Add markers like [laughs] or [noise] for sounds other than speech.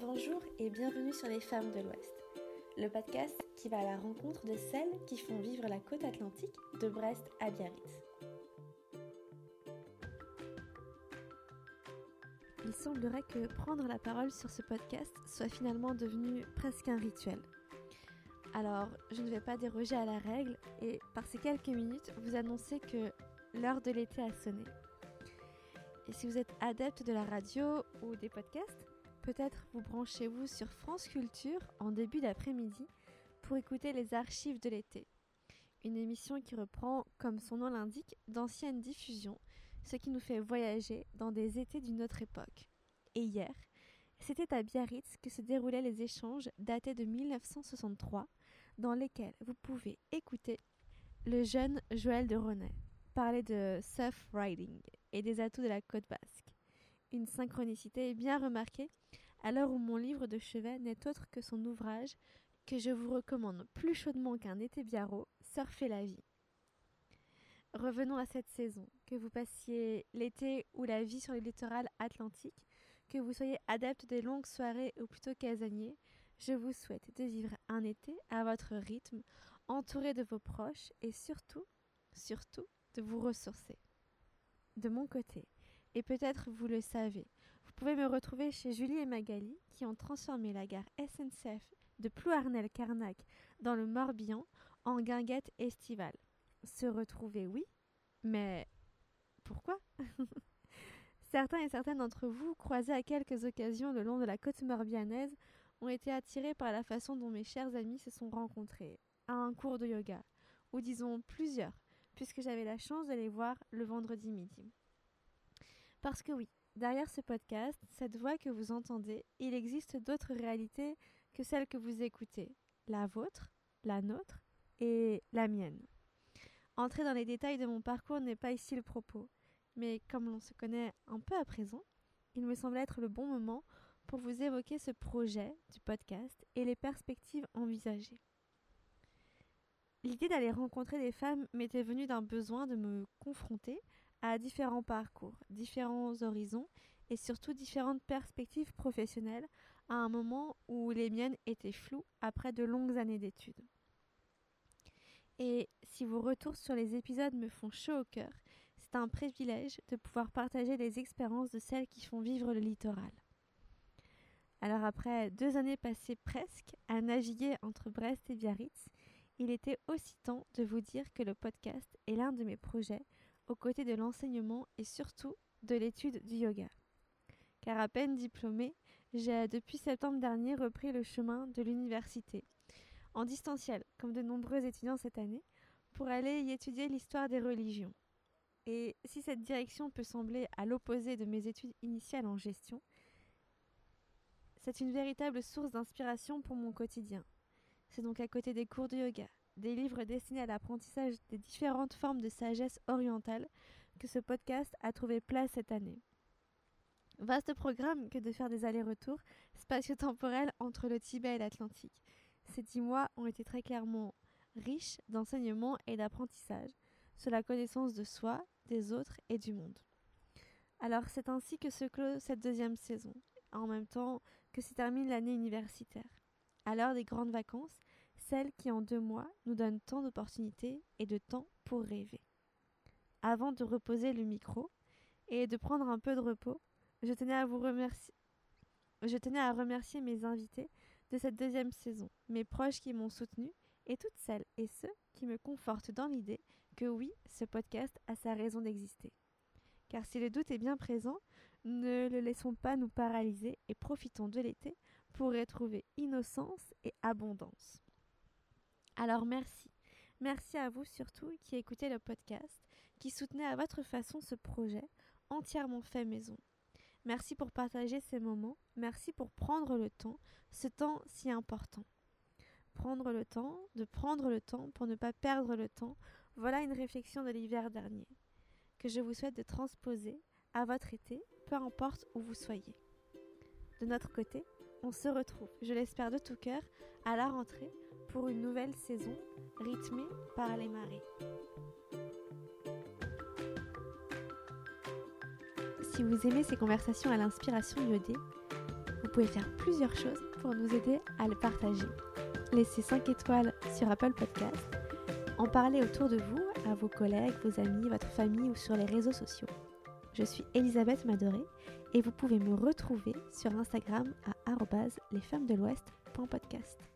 Bonjour et bienvenue sur Les Femmes de l'Ouest, le podcast qui va à la rencontre de celles qui font vivre la côte atlantique de Brest à Biarritz. Il semblerait que prendre la parole sur ce podcast soit finalement devenu presque un rituel. Alors, je ne vais pas déroger à la règle et par ces quelques minutes vous annoncer que l'heure de l'été a sonné. Et si vous êtes adepte de la radio ou des podcasts, peut-être vous branchez-vous sur France Culture en début d'après-midi pour écouter les archives de l'été. Une émission qui reprend, comme son nom l'indique, d'anciennes diffusions, ce qui nous fait voyager dans des étés d'une autre époque. Et hier, c'était à Biarritz que se déroulaient les échanges datés de 1963, dans lesquels vous pouvez écouter le jeune Joël de Ronet parler de surf riding et des atouts de la côte basque une synchronicité bien remarquée à l'heure où mon livre de chevet n'est autre que son ouvrage que je vous recommande plus chaudement qu'un été biarro, Surfer la vie. Revenons à cette saison, que vous passiez l'été ou la vie sur le littoral atlantique, que vous soyez adepte des longues soirées ou plutôt casanier, je vous souhaite de vivre un été à votre rythme, entouré de vos proches et surtout, surtout, de vous ressourcer. De mon côté, et peut-être vous le savez. Vous pouvez me retrouver chez Julie et Magali qui ont transformé la gare SNCF de Plouarnel-Carnac dans le Morbihan en guinguette estivale. Se retrouver, oui, mais pourquoi? [laughs] Certains et certaines d'entre vous, croisés à quelques occasions le long de la côte morbianaise, ont été attirés par la façon dont mes chers amis se sont rencontrés, à un cours de yoga, ou disons plusieurs, puisque j'avais la chance de les voir le vendredi midi. Parce que oui, derrière ce podcast, cette voix que vous entendez, il existe d'autres réalités que celles que vous écoutez. La vôtre, la nôtre et la mienne. Entrer dans les détails de mon parcours n'est pas ici le propos, mais comme l'on se connaît un peu à présent, il me semble être le bon moment pour vous évoquer ce projet du podcast et les perspectives envisagées. L'idée d'aller rencontrer des femmes m'était venue d'un besoin de me confronter à différents parcours, différents horizons et surtout différentes perspectives professionnelles à un moment où les miennes étaient floues après de longues années d'études. Et si vos retours sur les épisodes me font chaud au cœur, c'est un privilège de pouvoir partager les expériences de celles qui font vivre le littoral. Alors après deux années passées presque à naviguer entre Brest et Biarritz, il était aussi temps de vous dire que le podcast est l'un de mes projets aux côtés de l'enseignement et surtout de l'étude du yoga. Car à peine diplômée, j'ai depuis septembre dernier repris le chemin de l'université, en distanciel, comme de nombreux étudiants cette année, pour aller y étudier l'histoire des religions. Et si cette direction peut sembler à l'opposé de mes études initiales en gestion, c'est une véritable source d'inspiration pour mon quotidien. C'est donc à côté des cours de yoga, des livres destinés à l'apprentissage des différentes formes de sagesse orientale que ce podcast a trouvé place cette année. Vaste programme que de faire des allers-retours spatio-temporels entre le Tibet et l'Atlantique. Ces dix mois ont été très clairement riches d'enseignements et d'apprentissage sur la connaissance de soi, des autres et du monde. Alors c'est ainsi que se clôt cette deuxième saison, en même temps que se termine l'année universitaire. À l'heure des grandes vacances, celle qui en deux mois nous donne tant d'opportunités et de temps pour rêver. Avant de reposer le micro et de prendre un peu de repos, je tenais à vous remercier. Je tenais à remercier mes invités de cette deuxième saison, mes proches qui m'ont soutenu et toutes celles et ceux qui me confortent dans l'idée que oui, ce podcast a sa raison d'exister. Car si le doute est bien présent, ne le laissons pas nous paralyser et profitons de l'été pour retrouver innocence et abondance. Alors merci. Merci à vous surtout qui écoutez le podcast, qui soutenez à votre façon ce projet entièrement fait maison. Merci pour partager ces moments, merci pour prendre le temps, ce temps si important. Prendre le temps, de prendre le temps pour ne pas perdre le temps, voilà une réflexion de l'hiver dernier, que je vous souhaite de transposer à votre été, peu importe où vous soyez. De notre côté, on se retrouve, je l'espère de tout cœur, à la rentrée pour une nouvelle saison rythmée par les marées. Si vous aimez ces conversations à l'inspiration iodée, vous pouvez faire plusieurs choses pour nous aider à le partager. Laissez 5 étoiles sur Apple Podcast, en parler autour de vous, à vos collègues, vos amis, votre famille ou sur les réseaux sociaux. Je suis Elisabeth Madoré et vous pouvez me retrouver sur Instagram à lesfemmesdelouest.podcast.